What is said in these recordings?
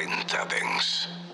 40 Dents.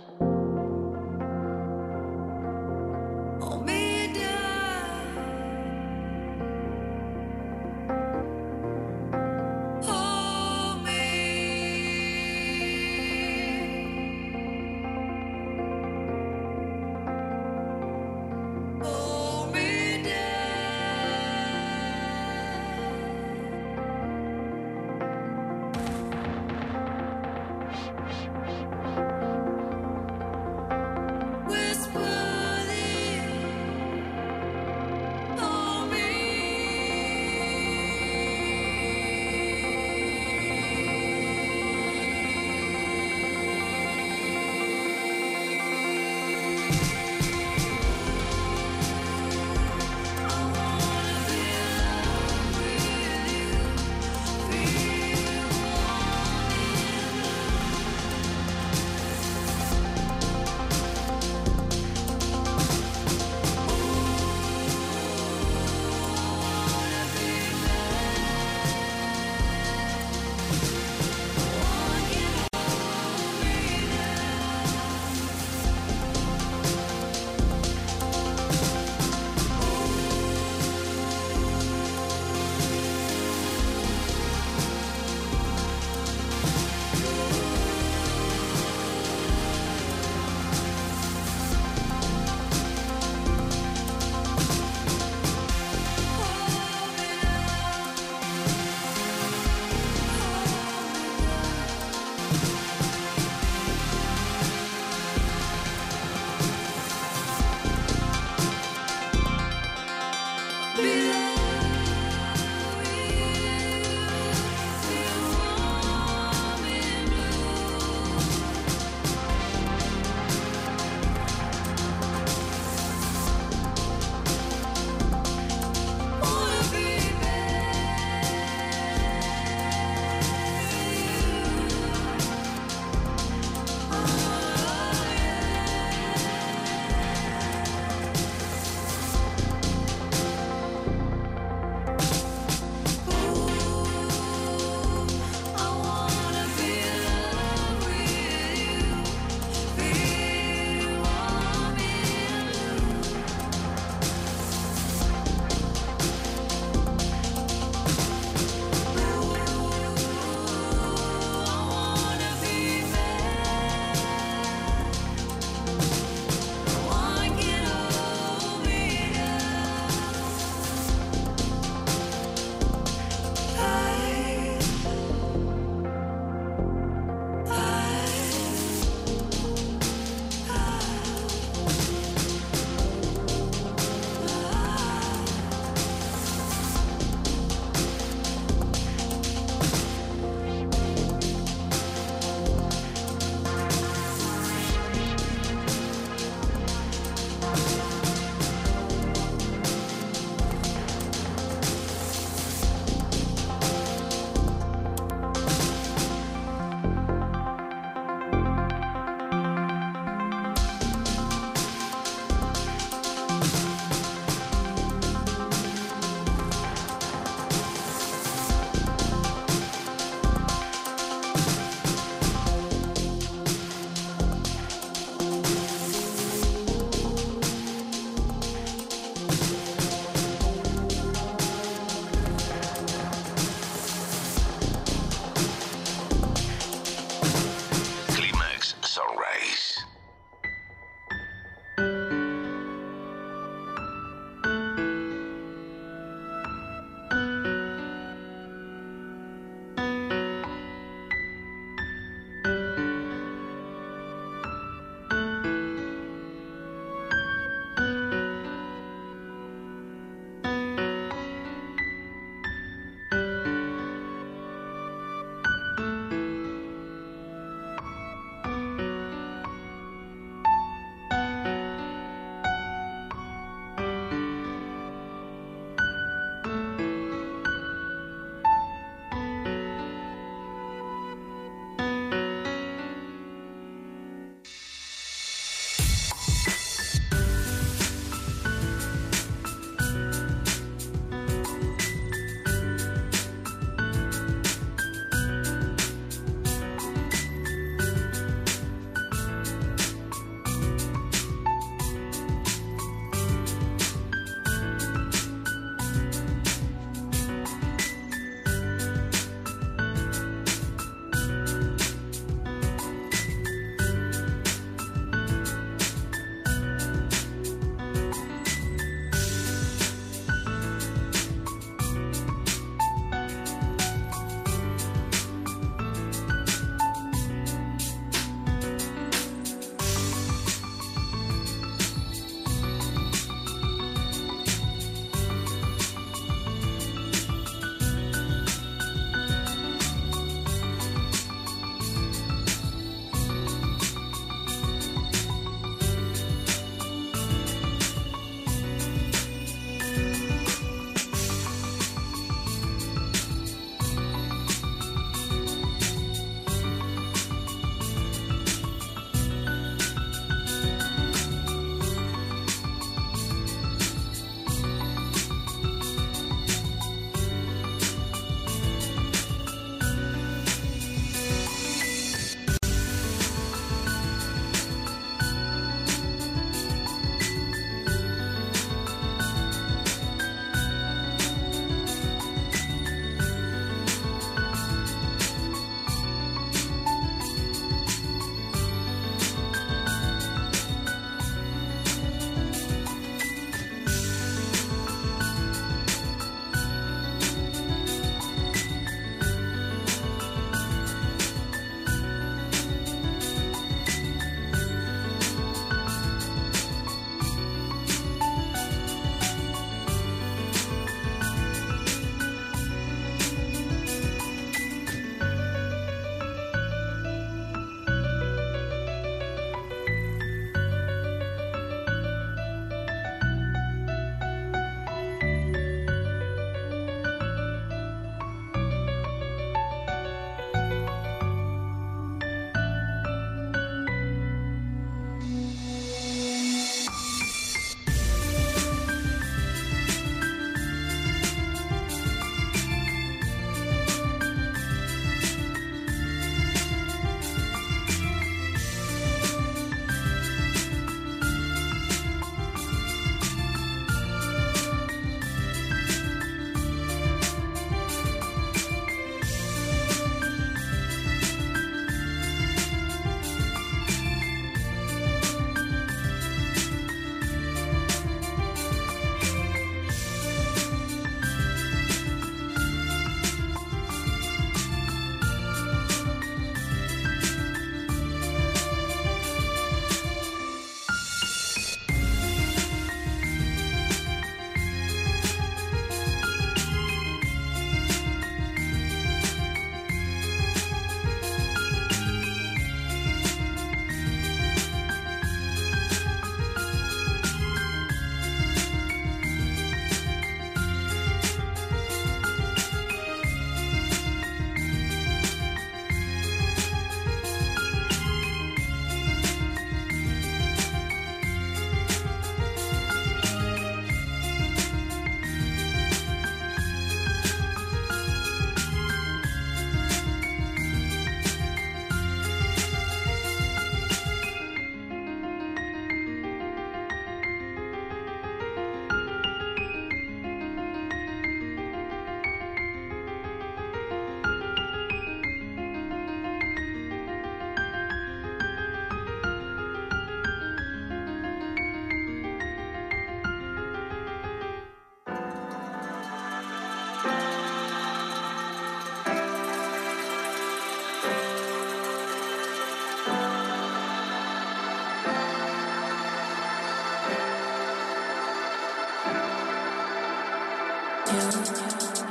you.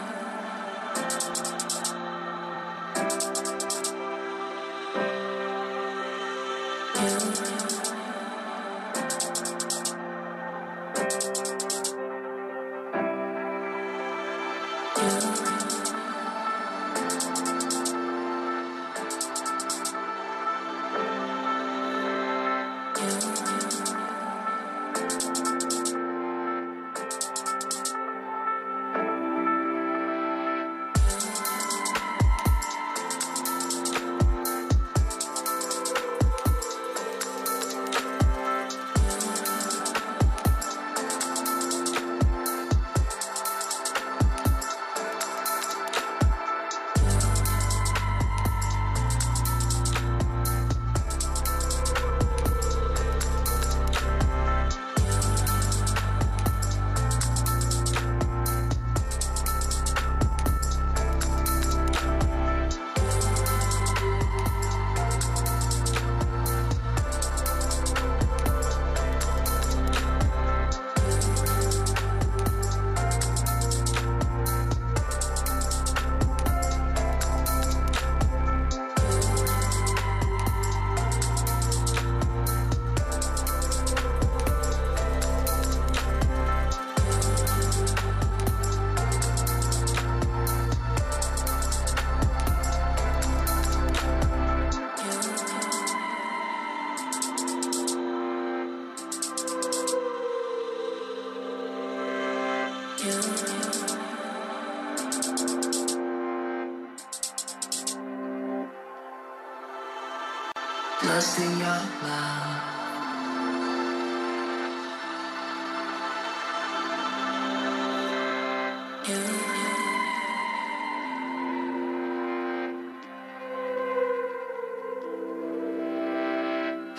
Lost in your love.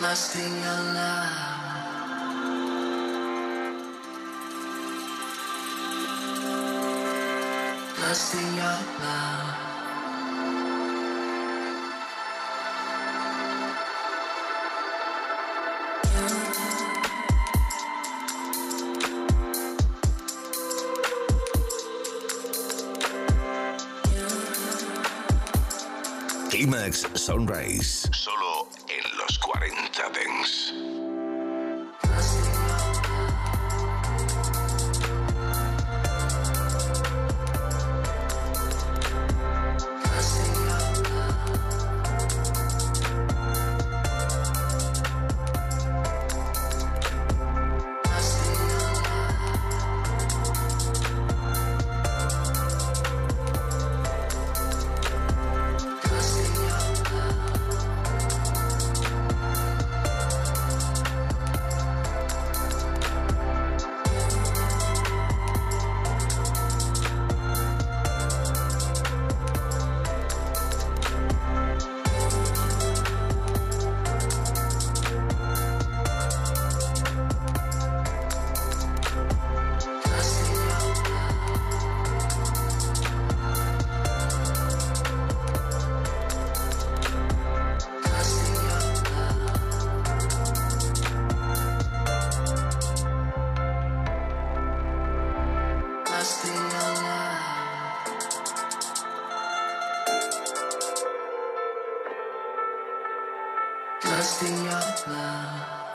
Lost in your love. Lost in your love. Climax Sunrise. Solo Lost in your love.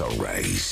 Climax Sunrise.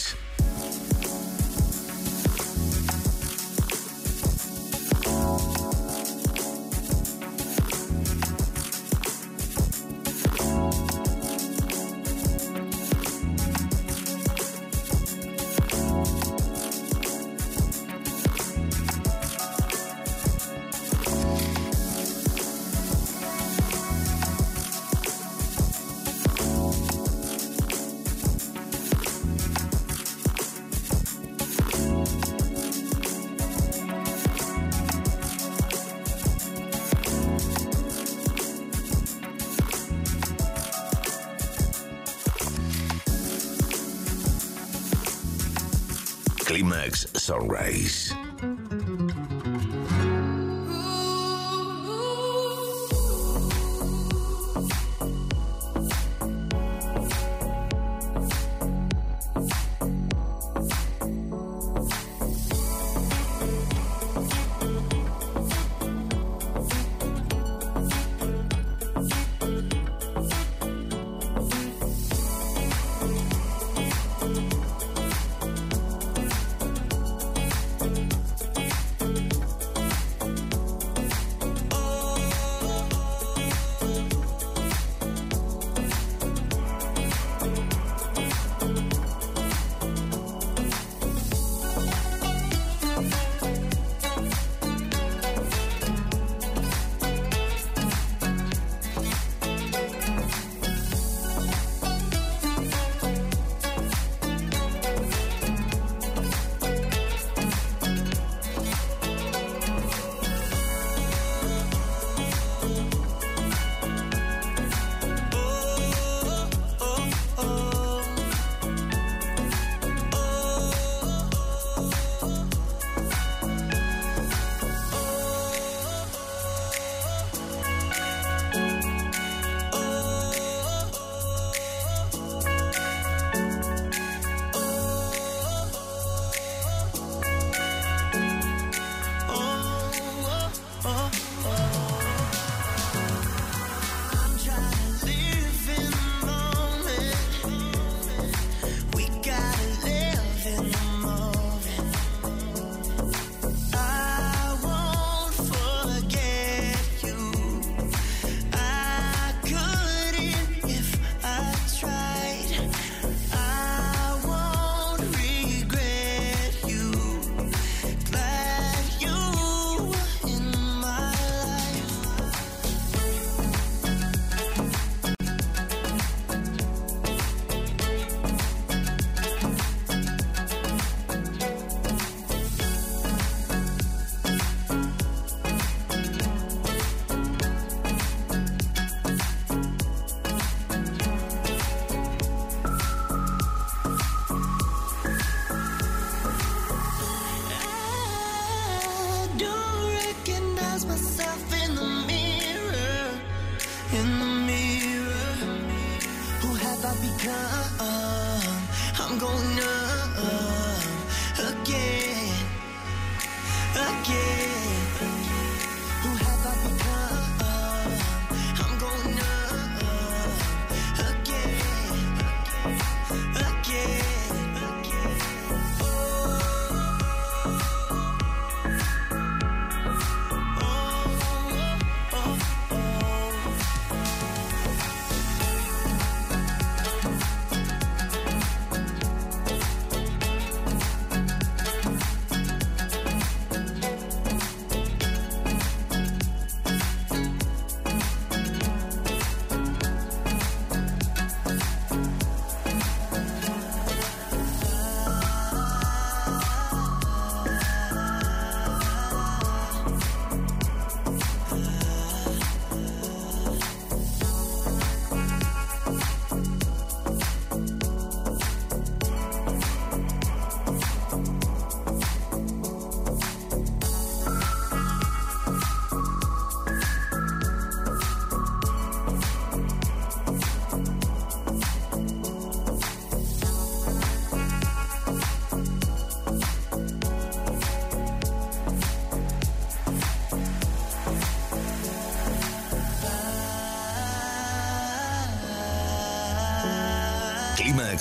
Climax Sunrise.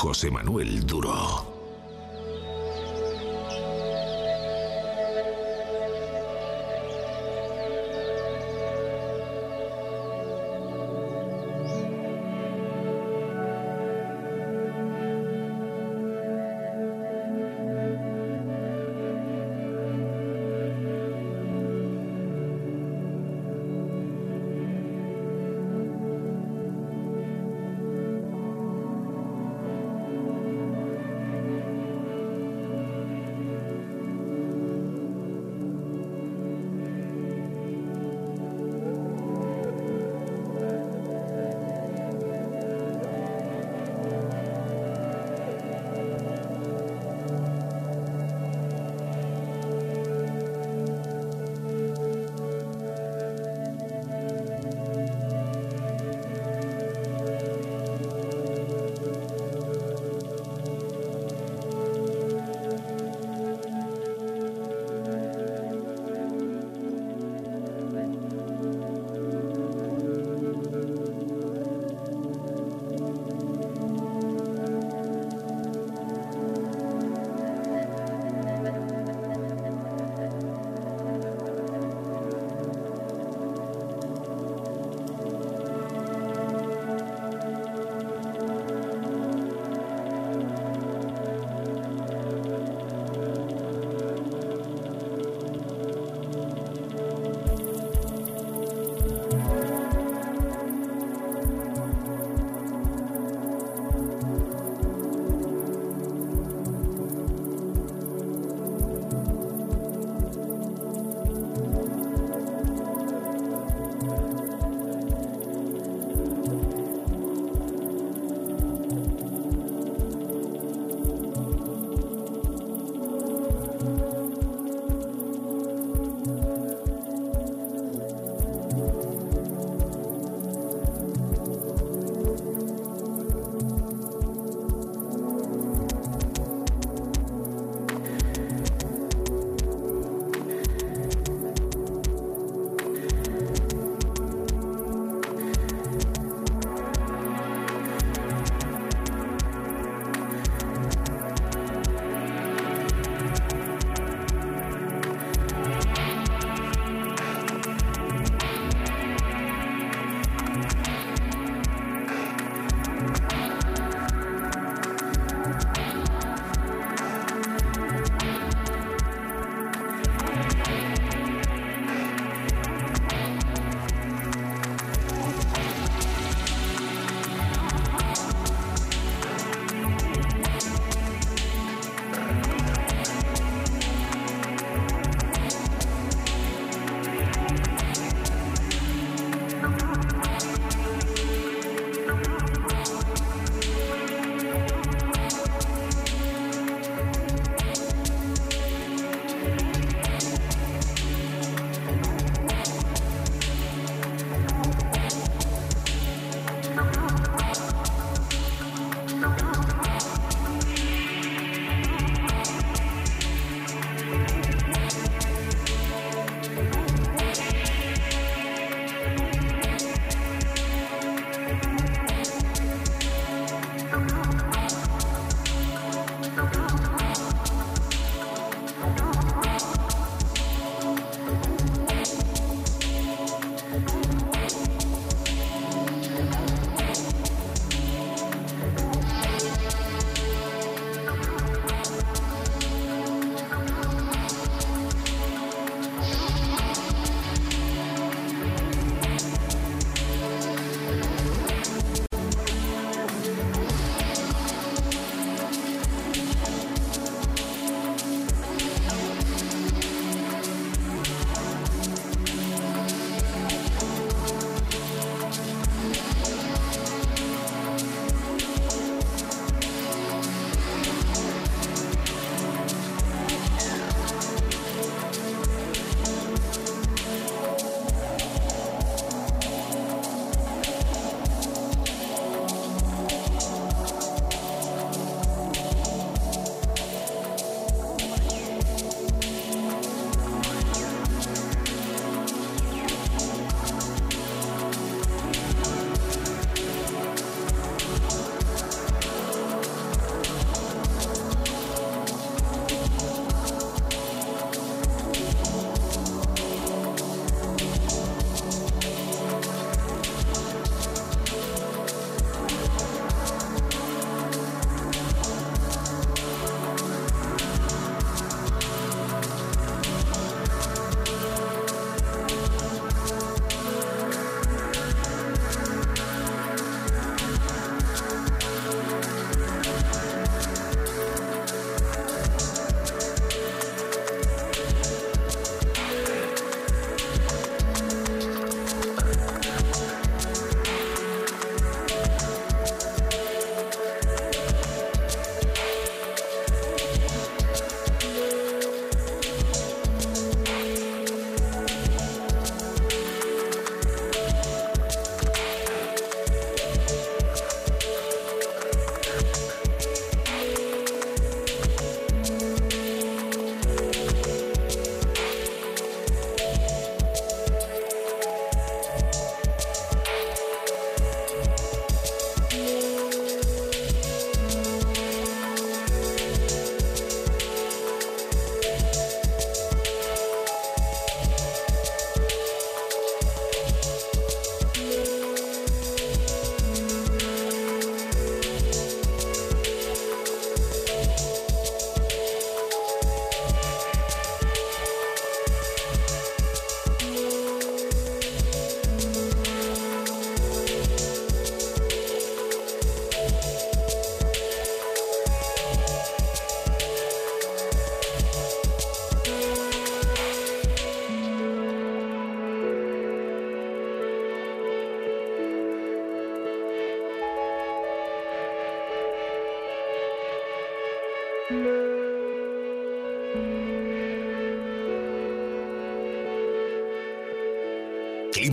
José Manuel Duro.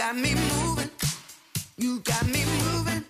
got me moving. You got me moving.